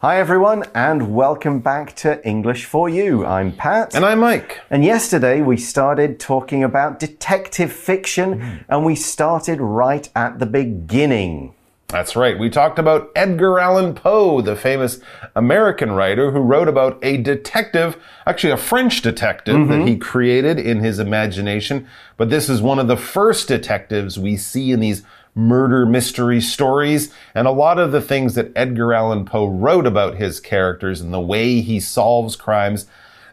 Hi, everyone, and welcome back to English for You. I'm Pat. And I'm Mike. And yesterday we started talking about detective fiction, mm. and we started right at the beginning. That's right. We talked about Edgar Allan Poe, the famous American writer who wrote about a detective, actually a French detective mm -hmm. that mm-hmm. he created in his imagination. But this is one of the first detectives we see in these murder mystery stories, and a lot of the things that Edgar Allan Poe wrote about his characters and the way he solves crimes.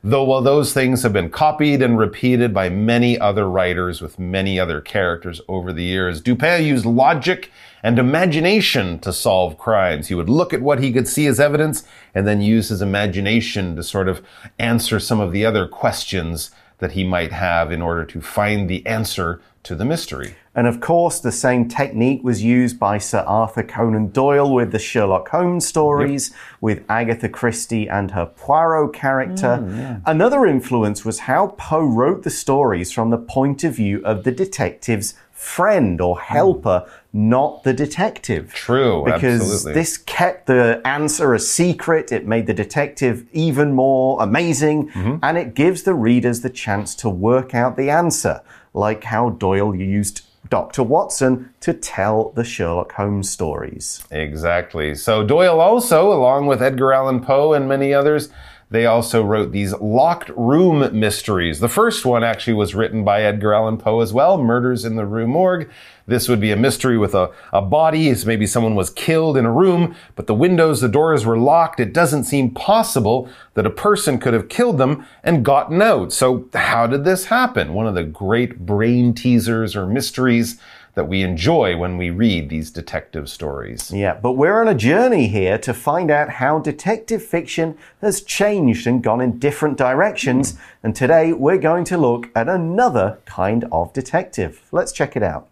Though while those things have been copied and repeated by many other writers with many other characters over the years, Dupin used logic and imagination to solve crimes. He would look at what he could see as evidence and then use his imagination to sort of answer some of the other questions that he might have in order to find the answer to the mystery. And of course, the same technique was used by Sir Arthur Conan Doyle with the Sherlock Holmes stories, yep. with Agatha Christie and her Poirot character. Mm, yeah. Another influence was how Poe wrote the stories from the point of view of the detective's friend or helper, mm. not the detective. True, because absolutely. this kept the answer a secret. It made the detective even more amazing, mm -hmm. and it gives the readers the chance to work out the answer like how Doyle used Dr. Watson to tell the Sherlock Holmes stories. Exactly. So Doyle also, along with Edgar Allan Poe and many others, they also wrote these locked room mysteries. The first one actually was written by Edgar Allan Poe as well, Murders in the Rue Morgue. This would be a mystery with a, a body, maybe someone was killed in a room, but the windows, the doors were locked. It doesn't seem possible that a person could have killed them and gotten out. So how did this happen? One of the great brain teasers or mysteries that we enjoy when we read these detective stories. Yeah, but we're on a journey here to find out how detective fiction has changed and gone in different directions. Mm. And today we're going to look at another kind of detective. Let's check it out.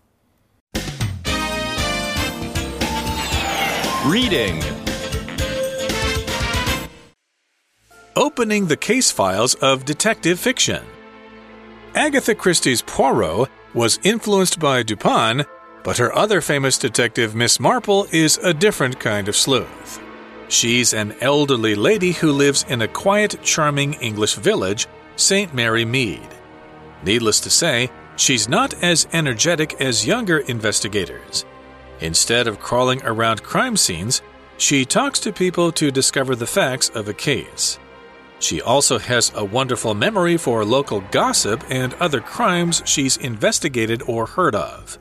Reading Opening the case files of detective fiction. Agatha Christie's Poirot was influenced by Dupin, but her other famous detective, Miss Marple, is a different kind of sleuth. She's an elderly lady who lives in a quiet, charming English village, St. Mary Mead. Needless to say, she's not as energetic as younger investigators. Instead of crawling around crime scenes, she talks to people to discover the facts of a case. She also has a wonderful memory for local gossip and other crimes she's investigated or heard of.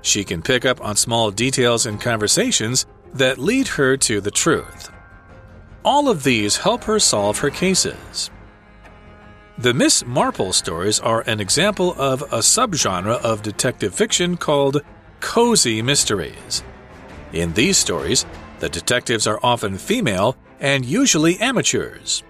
She can pick up on small details in conversations that lead her to the truth. All of these help her solve her cases. The Miss Marple stories are an example of a subgenre of detective fiction called cozy mysteries. In these stories, the detectives are often female and usually amateurs.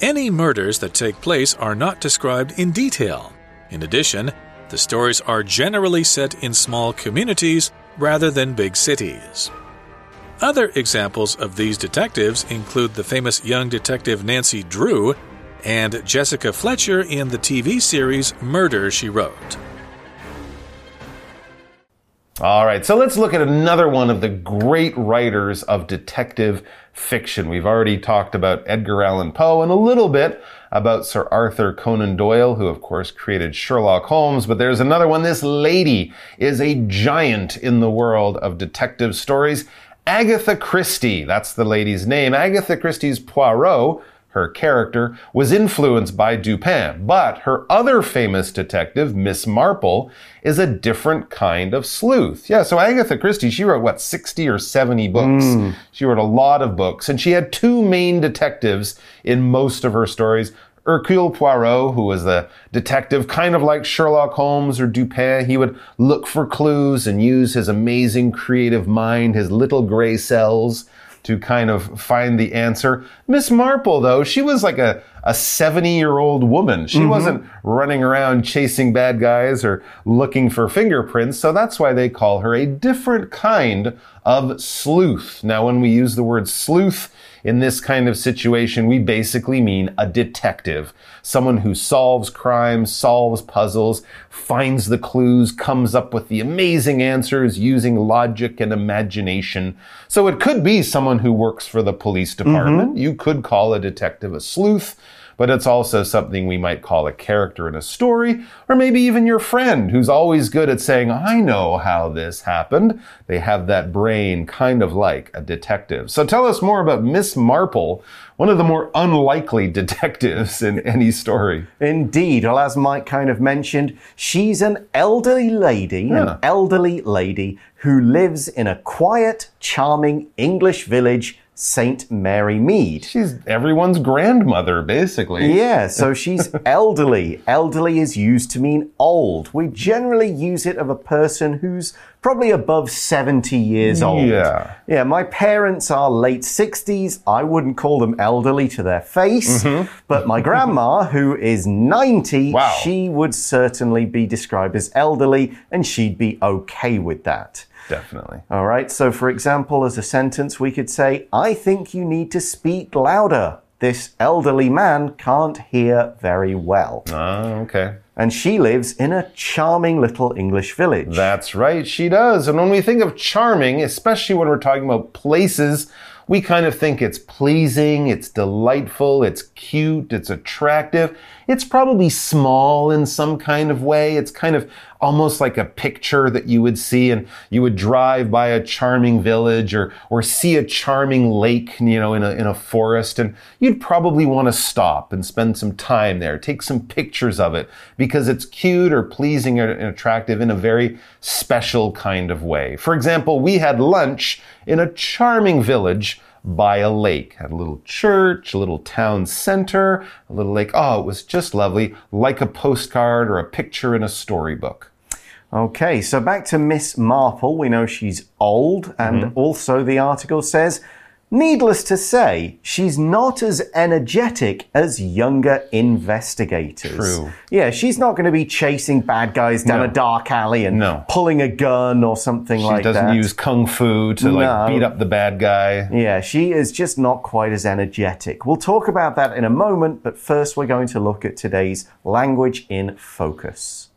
Any murders that take place are not described in detail. In addition, the stories are generally set in small communities rather than big cities. Other examples of these detectives include the famous young detective Nancy Drew and Jessica Fletcher in the TV series Murder, She Wrote. All right, so let's look at another one of the great writers of detective fiction. We've already talked about Edgar Allan Poe and a little bit about Sir Arthur Conan Doyle, who of course created Sherlock Holmes, but there's another one. This lady is a giant in the world of detective stories. Agatha Christie, that's the lady's name. Agatha Christie's Poirot her character, was influenced by Dupin, but her other famous detective, Miss Marple, is a different kind of sleuth. Yeah, so Agatha Christie, she wrote what, 60 or 70 books? Mm. She wrote a lot of books, and she had two main detectives in most of her stories. Hercule Poirot, who was the detective, kind of like Sherlock Holmes or Dupin. He would look for clues and use his amazing creative mind, his little gray cells, to kind of find the answer. Miss Marple, though, she was like a, a 70 year old woman. She mm-hmm. wasn't running around chasing bad guys or looking for fingerprints. So that's why they call her a different kind of sleuth. Now, when we use the word sleuth, in this kind of situation, we basically mean a detective. Someone who solves crimes, solves puzzles, finds the clues, comes up with the amazing answers using logic and imagination. So it could be someone who works for the police department. Mm-hmm. You could call a detective a sleuth but it's also something we might call a character in a story, or maybe even your friend who's always good at saying, I know how this happened. They have that brain kind of like a detective. So tell us more about Miss Marple, one of the more unlikely detectives in any story. Indeed. Well, as Mike kind of mentioned, she's an elderly lady, Yeah. an elderly lady who lives in a quiet, charming English village, St. Mary Mead. She's everyone's grandmother, basically. Yeah, so she's elderly. Elderly is used to mean old. We generally use it of a person who's probably above 70 years old. Yeah. Yeah, my parents are late 60s. I wouldn't call them elderly to their face. Mm-hmm. But my grandma, who is 90, Wow. she would certainly be described as elderly, and she'd be okay with that. Definitely. All right, so for example, as a sentence, we could say, I think you need to speak louder. This elderly man can't hear very well. Oh, okay. And she lives in a charming little English village. That's right, she does. And when we think of charming, especially when we're talking about places, we kind of think it's pleasing, it's delightful, it's cute, it's attractive. It's probably small in some kind of way. It's kind of almost like a picture that you would see and you would drive by a charming village or, or see a charming lake, you know, in a, in a forest and you'd probably want to stop and spend some time there, take some pictures of it because it's cute or pleasing or attractive in a very special kind of way. For example, we had lunch in a charming village by a lake. Had a little church, a little town center, a little lake. Oh, it was just lovely, like a postcard or a picture in a storybook. Okay, so back to Miss Marple. We know she's old, and Mm-hmm. also the article says, needless to say, she's not as energetic as younger investigators. True. Yeah, she's not going to be chasing bad guys down No. a dark alley and No. pulling a gun or something She like that. She doesn't use kung fu to like beat up the bad guy. Yeah, she is just not quite as energetic. We'll talk about that in a moment, but first we're going to look at today's language in focus.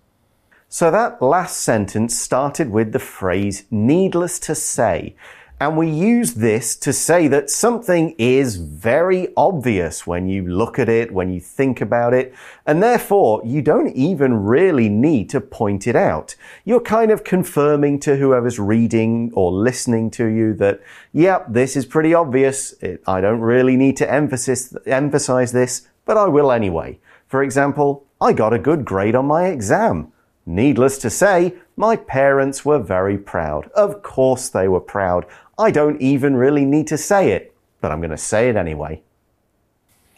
So that last sentence started with the phrase needless to say. And we use this to say that something is very obvious when you look at it, when you think about it, and therefore you don't even really need to point it out. You're kind of confirming to whoever's reading or listening to you that, yep, this is pretty obvious. It, I don't really need to emphasize this, but I will anyway. For example, I got a good grade on my exam. Needless to say, my parents were very proud. Of course, they were proud. I don't even really need to say it, but I'm going to say it anyway.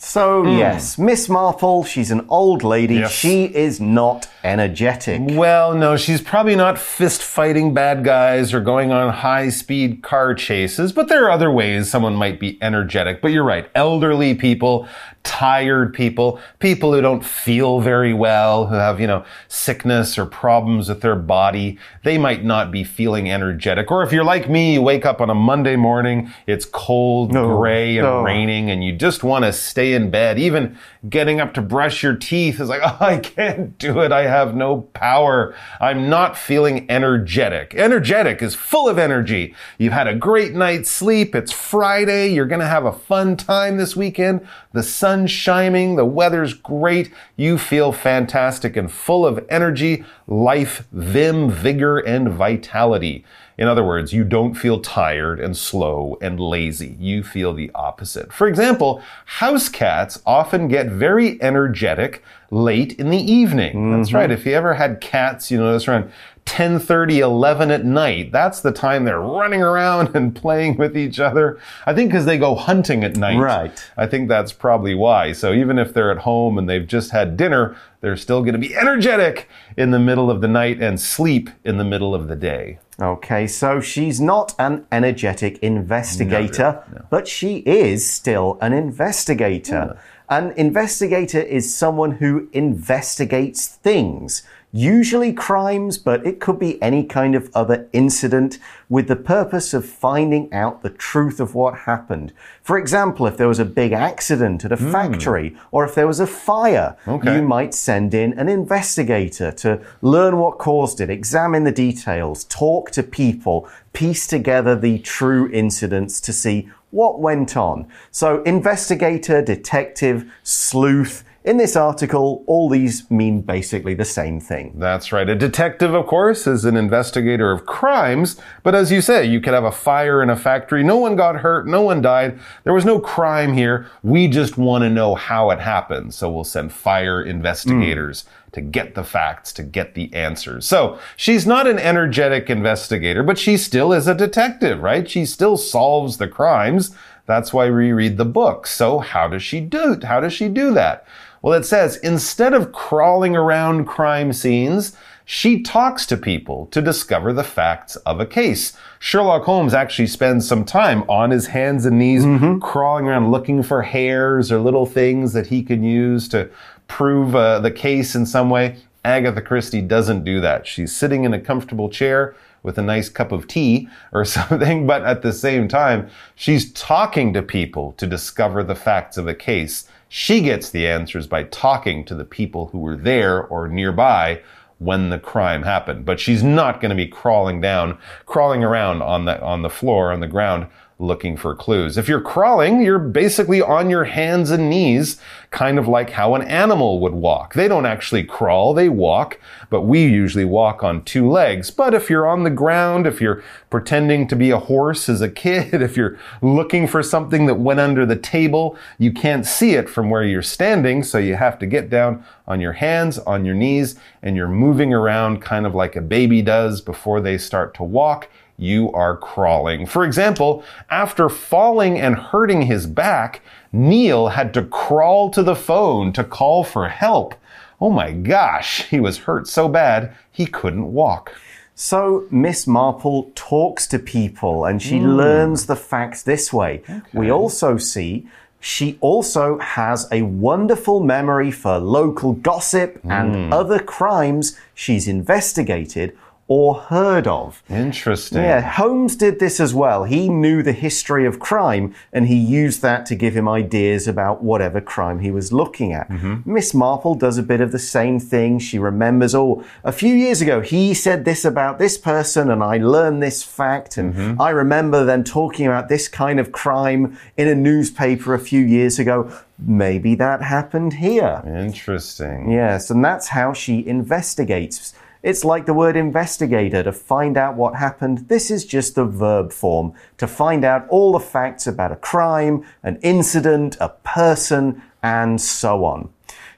So, hmm. yes, Miss Marple, she's an old lady. Yes. She is not energetic. Well, no, she's probably not fist fighting bad guys or going on high speed car chases, but there are other ways someone might be energetic. But you're right. Elderly people, tired people, people who don't feel very well, who have, you know, sickness or problems with their body, they might not be feeling energetic. Or if you're like me, you wake up on a Monday morning, it's cold, No, gray, and no. raining, and you just want to stay in bed. Even getting up to brush your teeth is like, oh, I can't do it. I have no power. I'm not feeling energetic. Energetic is full of energy. You've had a great night's sleep. It's Friday. You're going to have a fun time this weekend. The sun's shining. The weather's great. You feel fantastic and full of energy, life, vim, vigor, and vitality. In other words, you don't feel tired and slow and lazy. You feel the opposite. For example, house cats often get very energetic late in the evening. That's right. Mm-hmm. If you ever had cats, you notice around 10:30, 11 at night, that's the time they're running around and playing with each other. I think because they go hunting at night. Right. I think that's probably why. So even if they're at home and they've just had dinner, they're still going to be energetic in the middle of the night and sleep in the middle of the day. Okay, so she's not an energetic investigator, but she is still an investigator. An investigator is someone who investigates things, usually crimes, but it could be any kind of other incident with the purpose of finding out the truth of what happened. For example, if there was a big accident at a hmm. factory or if there was a fire, Okay. you might send in an investigator to learn what caused it, examine the details, talk to people, piece together the true incidents to see what went on. So, investigator, detective, sleuth. In this article, all these mean basically the same thing. That's right. A detective, of course, is an investigator of crimes. But as you say, you could have a fire in a factory. No one got hurt. No one died. There was no crime here. We just want to know how it happened. So we'll send fire investigators hmm. to get the facts, to get the answers. So she's not an energetic investigator, but she still is a detective, right? She still solves the crimes. That's why we read the book. So how does she do, how does she do that? Well, it says instead of crawling around crime scenes, she talks to people to discover the facts of a case. Sherlock Holmes actually spends some time on his hands and knees crawling around looking for hairs or little things that he can use to prove uh, the case in some way. Agatha Christie doesn't do that. She's sitting in a comfortable chair with a nice cup of tea or something, but at the same time, she's talking to people to discover the facts of a case. She gets the answers by talking to the people who were there or nearby when the crime happened. But she's not going to be crawling down, crawling around on the, on the floor, on the ground, looking for clues. If you're crawling, you're basically on your hands and knees, kind of like how an animal would walk. They don't actually crawl, they walk, but we usually walk on two legs. But if you're on the ground, if you're pretending to be a horse as a kid, if you're looking for something that went under the table, you can't see it from where you're standing, so you have to get down on your hands, on your knees, and you're moving around kind of like a baby does before they start to walk you are crawling. For example, after falling and hurting his back, Neil had to crawl to the phone to call for help. Oh my gosh, he was hurt so bad he couldn't walk. So, Miss Marple talks to people and she hmm. learns the facts this way. We also see she also has a wonderful memory for local gossip and hmm. other crimes she's investigated or heard of. Interesting. Yeah, Holmes did this as well. He knew the history of crime and he used that to give him ideas about whatever crime he was looking at. Mm-hmm. Miss Marple does a bit of the same thing. She remembers, oh, a few years ago he said this about this person and I learned this fact and mm-hmm. I remember them talking about this kind of crime in a newspaper a few years ago. Maybe that happened here. Interesting. Yes, and that's how she investigates. It's like the word investigator to find out what happened. This is just the verb form to find out all the facts about a crime, an incident, a person, and so on.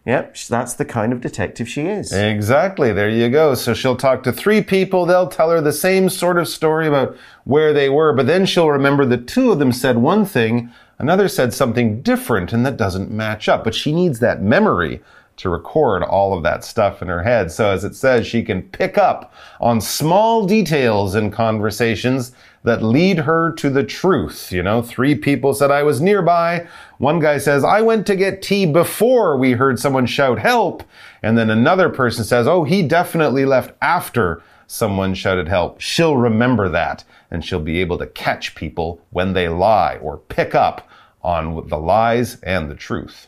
Yep, that's the kind of detective she is. Exactly. There you go. So she'll talk to three people. They'll tell her the same sort of story about where they were, but then she'll remember that two of them said one thing, another said something different, and that doesn't match up. But she needs that memory to record all of that stuff in her head. So as it says, she can pick up on small details in conversations that lead her to the truth. You know, three people said I was nearby. One guy says, I went to get tea before we heard someone shout help. And then another person says, oh, he definitely left after someone shouted help. She'll remember that and she'll be able to catch people when they lie or pick up on the lies and the truth.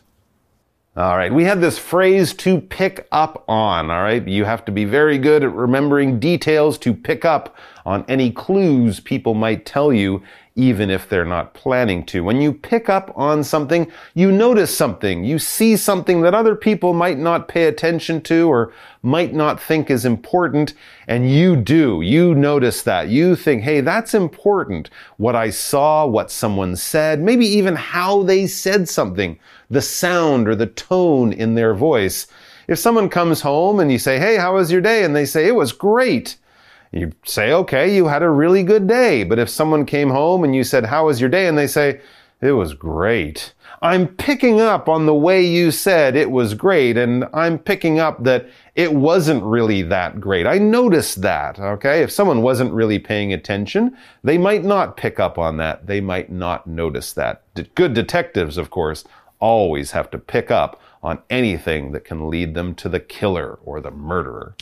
All right, we have this phrase to pick up on. All right, you have to be very good at remembering details to pick up on any clues people might tell you, even if they're not planning to. When you pick up on something, you notice something, you see something that other people might not pay attention to or might not think is important, and you do. You notice that. You think, hey, that's important. What I saw, what someone said, maybe even how they said something, the sound or the tone in their voice. If someone comes home and you say, hey, how was your day? And they say, it was great. You say, okay, you had a really good day. But if someone came home and you said, how was your day? And they say, It was great. I'm picking up on the way you said it was great, and I'm picking up that it wasn't really that great. I noticed that, okay? If someone wasn't really paying attention, they might not pick up on that. They might not notice that. Good detectives, of course, always have to pick up on anything that can lead them to the killer or the murderer.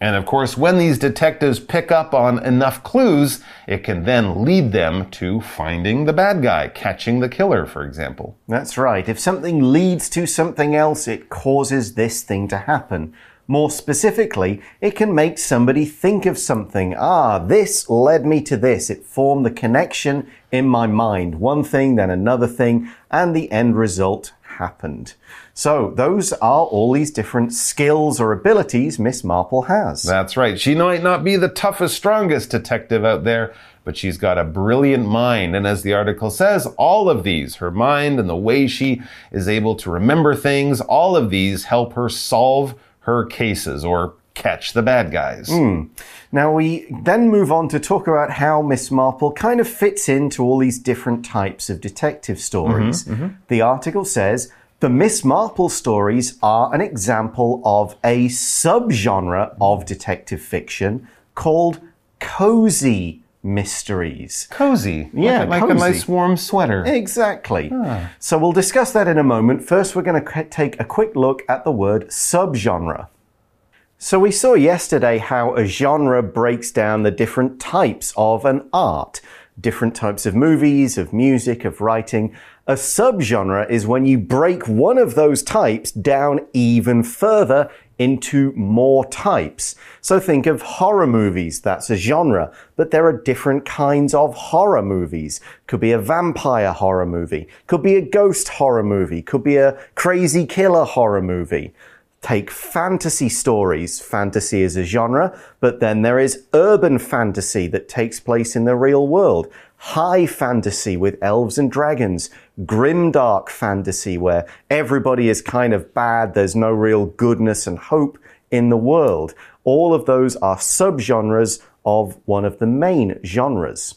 And of course, when these detectives pick up on enough clues, it can then lead them to finding the bad guy, catching the killer, for example. That's right. If something leads to something else, it causes this thing to happen. More specifically, it can make somebody think of something. Ah, this led me to this. It formed the connection in my mind. One thing, then another thing, and the end result happened. So, those are all these different skills or abilities Miss Marple has. That's right. She might not be the toughest, strongest detective out there, but she's got a brilliant mind. And as the article says, all of these, her mind and the way she is able to remember things, all of these help her solve her cases or catch the bad guys. Mm. Now, we then move on to talk about how Miss Marple kind of fits into all these different types of detective stories. Mm -hmm, mm -hmm. The article says the Miss Marple stories are an example of a subgenre of detective fiction called cozy mysteries. Cozy. Yeah, like, like a nice warm sweater. Exactly. Ah. So we'll discuss that in a moment. First, we're going to take a quick look at the word subgenre. So we saw yesterday how a genre breaks down the different types of an art, different types of movies, of music, of writing. A subgenre is when you break one of those types down even further into more types. So think of horror movies, that's a genre, but there are different kinds of horror movies. Could be a vampire horror movie, could be a ghost horror movie, could be a crazy killer horror movie take fantasy stories. Fantasy is a genre, but then there is urban fantasy that takes place in the real world. High fantasy with elves and dragons. Grimdark fantasy where everybody is kind of bad. There's no real goodness and hope in the world. All of those are subgenres of one of the main genres.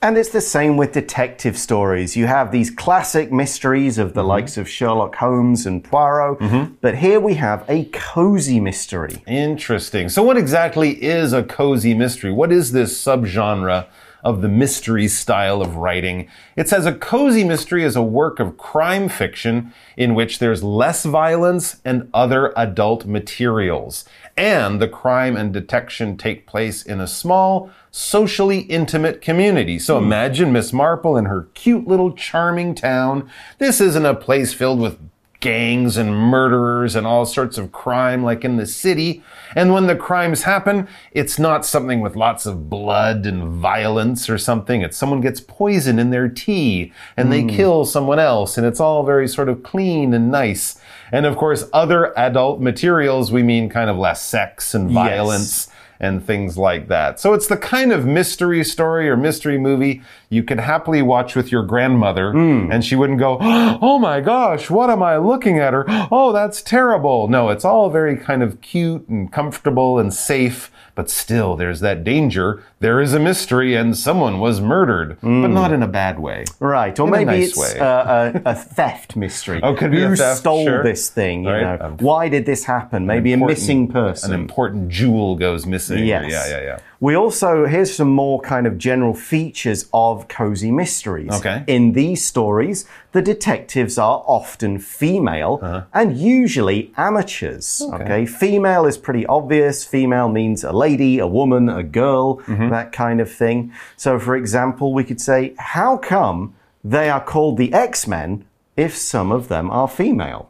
And it's the same with detective stories. You have these classic mysteries of the mm -hmm. likes of Sherlock Holmes and Poirot, mm -hmm. but here we have a cozy mystery. Interesting. So, what exactly is a cozy mystery? What is this subgenre of the mystery style of writing. It says a cozy mystery is a work of crime fiction in which there's less violence and other adult materials. And the crime and detection take place in a small, socially intimate community. So hmm. imagine Miss Marple in her cute little charming town. This isn't a place filled with gangs and murderers and all sorts of crime like in the city. And when the crimes happen, it's not something with lots of blood and violence or something. It's someone gets poison in their tea and mm. they hmm. kill someone else and it's all very sort of clean and nice. And of course, other adult materials, we mean kind of less sex and violence. Yes and things like that. So it's the kind of mystery story or mystery movie you could happily watch with your grandmother mm. and she wouldn't go, Oh my gosh, what am I looking at? Or, Oh, that's terrible. No, it's all very kind of cute and comfortable and safe but still, there's that danger. There is a mystery and someone was murdered, mm. but not in a bad way. Right. Or in maybe nice it's a, a, theft mystery. oh, could be Who a theft, stole sure. this thing? You right. know, um, why did this happen? Maybe a missing person. An important jewel goes missing. Yes. Yeah, yeah, yeah. We also, here's some more kind of general features of cozy mysteries. Okay. In these stories, the detectives are often female uh -huh. and usually amateurs. Okay. okay. Female is pretty obvious. Female means a lady, a woman, a girl, mm -hmm. that kind of thing. So, for example, we could say, how come they are called the X Men if some of them are female?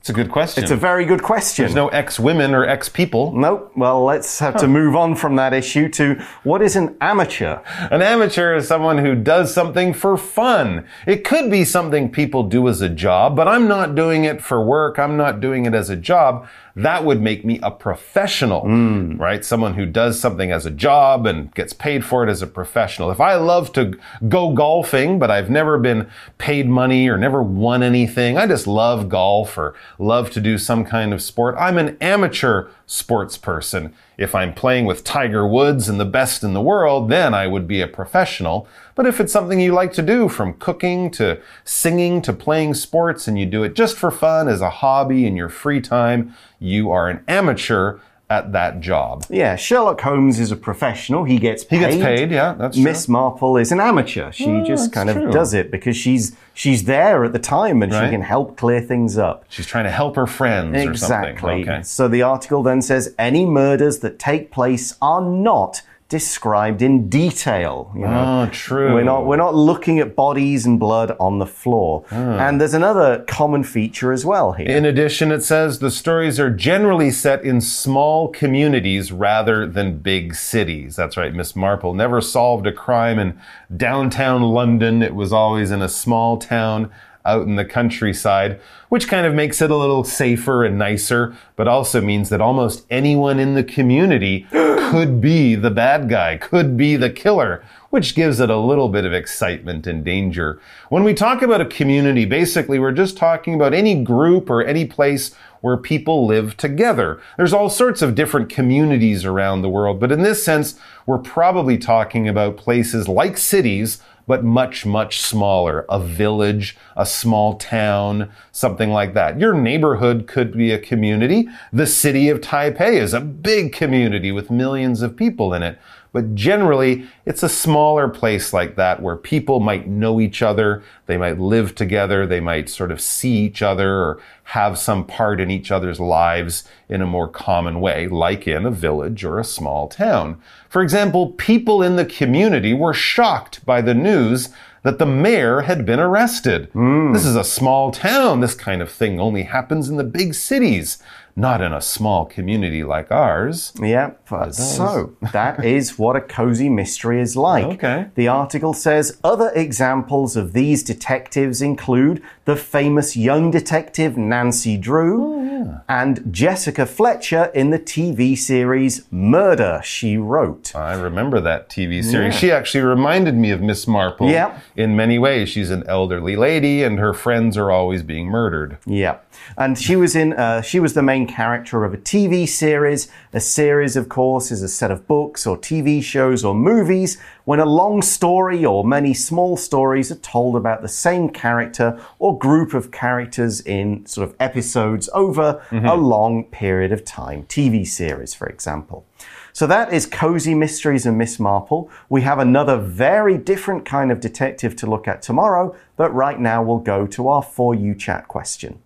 It's a good question. It's a very good question. There's no ex women or ex people. Nope. Well, let's have to move on from that issue to what is an amateur? An amateur is someone who does something for fun. It could be something people do as a job, but I'm not doing it for work. I'm not doing it as a job that would make me a professional, mm. right? Someone who does something as a job and gets paid for it as a professional. If I love to go golfing, but I've never been paid money or never won anything, I just love golf or love to do some kind of sport, I'm an amateur sports person. If I'm playing with Tiger Woods and the best in the world, then I would be a professional. But if it's something you like to do, from cooking to singing to playing sports, and you do it just for fun as a hobby in your free time, you are an amateur at that job. Yeah, Sherlock Holmes is a professional. He gets paid. He gets paid, yeah, that's true. Miss Marple is an amateur. She Oh, just kind true. of does it because she's she's there at the time and Right. she can help clear things up. She's trying to help her friends or something. Exactly. Okay. So the article then says any murders that take place are not described in detail. You know? Oh, true. We're not we're not looking at bodies and blood on the floor. Ah. And there's another common feature as well here. In addition, it says the stories are generally set in small communities rather than big cities. That's right, Miss Marple never solved a crime in downtown London. It was always in a small town out in the countryside, which kind of makes it a little safer and nicer, but also means that almost anyone in the community could be the bad guy, could be the killer, which gives it a little bit of excitement and danger. When we talk about a community, basically we're just talking about any group or any place where people live together. There's all sorts of different communities around the world, but in this sense, we're probably talking about places like cities but much, much smaller. A village, a small town, something like that. Your neighborhood could be a community. The city of Taipei is a big community with millions of people in it. But generally, it's a smaller place like that where people might know each other, they might live together, they might sort of see each other or have some part in each other's lives in a more common way, like in a village or a small town. For example, people in the community were shocked by the news that the mayor had been arrested. Hmm. This is a small town. This kind of thing only happens in the big cities, not in a small community like ours. Yeah, but so that is what a cozy mystery is like. Okay. The article says other examples of these detectives include the famous young detective Nancy Drew oh, and Jessica Fletcher in the TV series Murder, She Wrote. I remember that TV series. She actually reminded me of Miss Marple Yeah. in many ways. She's an elderly lady and her friends are always being murdered. Yeah, and she was in. Uh, she was the main character of a TV series. A series, of course, is a set of books or TV shows or movies when a long story or many small stories are told about the same character or group of characters in sort of episodes over a long period of time. TV series, for example. So that is Cozy Mysteries and Miss Marple. We have another very different kind of detective to look at tomorrow, but right now we'll go to our For You chat question.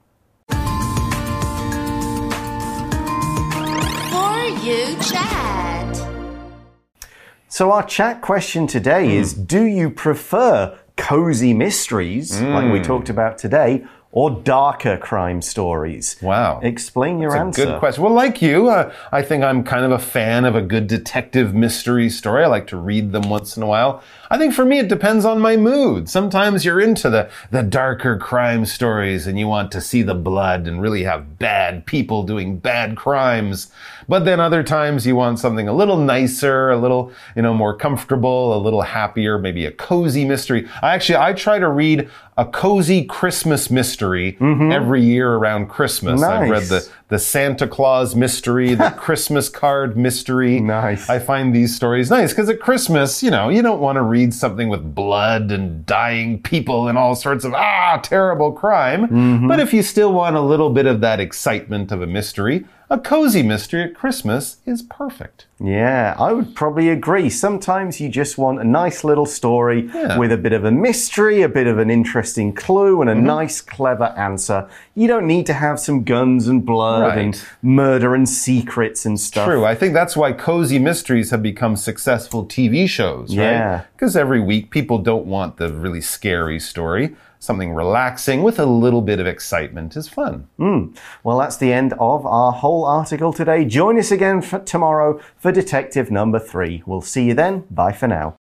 So, our chat question today is hmm. Do you prefer cozy mysteries, like we hmm. talked about today, or darker crime stories? Wow. Explain your That's answer. a good question. Well, like you, uh, I think I'm kind of a fan of a good detective mystery story. I like to read them once in a while. I think for me, it depends on my mood. Sometimes you're into the, the darker crime stories and you want to see the blood and really have bad people doing bad crimes. But then other times you want something a little nicer, a little, you know, more comfortable, a little happier, maybe a cozy mystery. I actually, I try to read a cozy Christmas mystery mm-hmm. every year around Christmas. I've read the the Santa Claus mystery, the Christmas card mystery. Nice. I find these stories nice because at Christmas, you know, you don't want to read something with blood and dying people and all sorts of ah terrible crime. Mm-hmm. But if you still want a little bit of that excitement of a mystery, a cozy mystery at Christmas is perfect. Yeah, I would probably agree. Sometimes you just want a nice little story Yeah. with a bit of a mystery, a bit of an interesting clue, and a Mm-hmm. nice, clever answer. You don't need to have some guns and blood and Right. murder and secrets and stuff. True. I think that's why cozy mysteries have become successful TV shows, right? Yeah. Because every week people don't want the really scary story. Something relaxing with a little bit of excitement is fun. Hmm. Well, that's the end of our whole article today. Join us again for tomorrow for Detective number three. We'll see you then. Bye for now.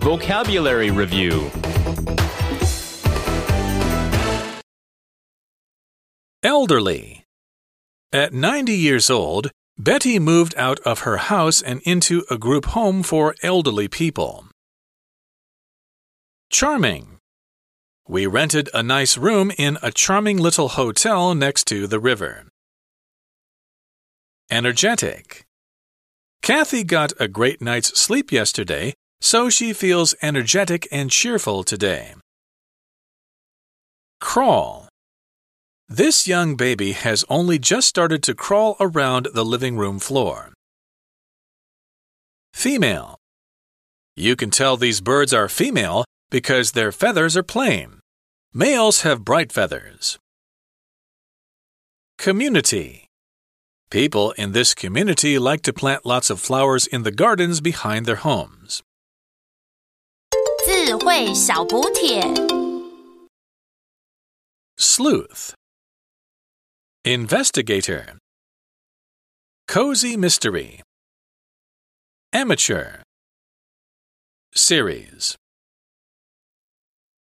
Vocabulary Review Elderly. At 90 years old, Betty moved out of her house and into a group home for elderly people. Charming. We rented a nice room in a charming little hotel next to the river. Energetic. Kathy got a great night's sleep yesterday, so she feels energetic and cheerful today. Crawl. This young baby has only just started to crawl around the living room floor. Female. You can tell these birds are female because their feathers are plain. Males have bright feathers. Community. People in this community like to plant lots of flowers in the gardens behind their homes. 智慧小补帖。 Sleuth. Investigator. Cozy mystery. Amateur. Series.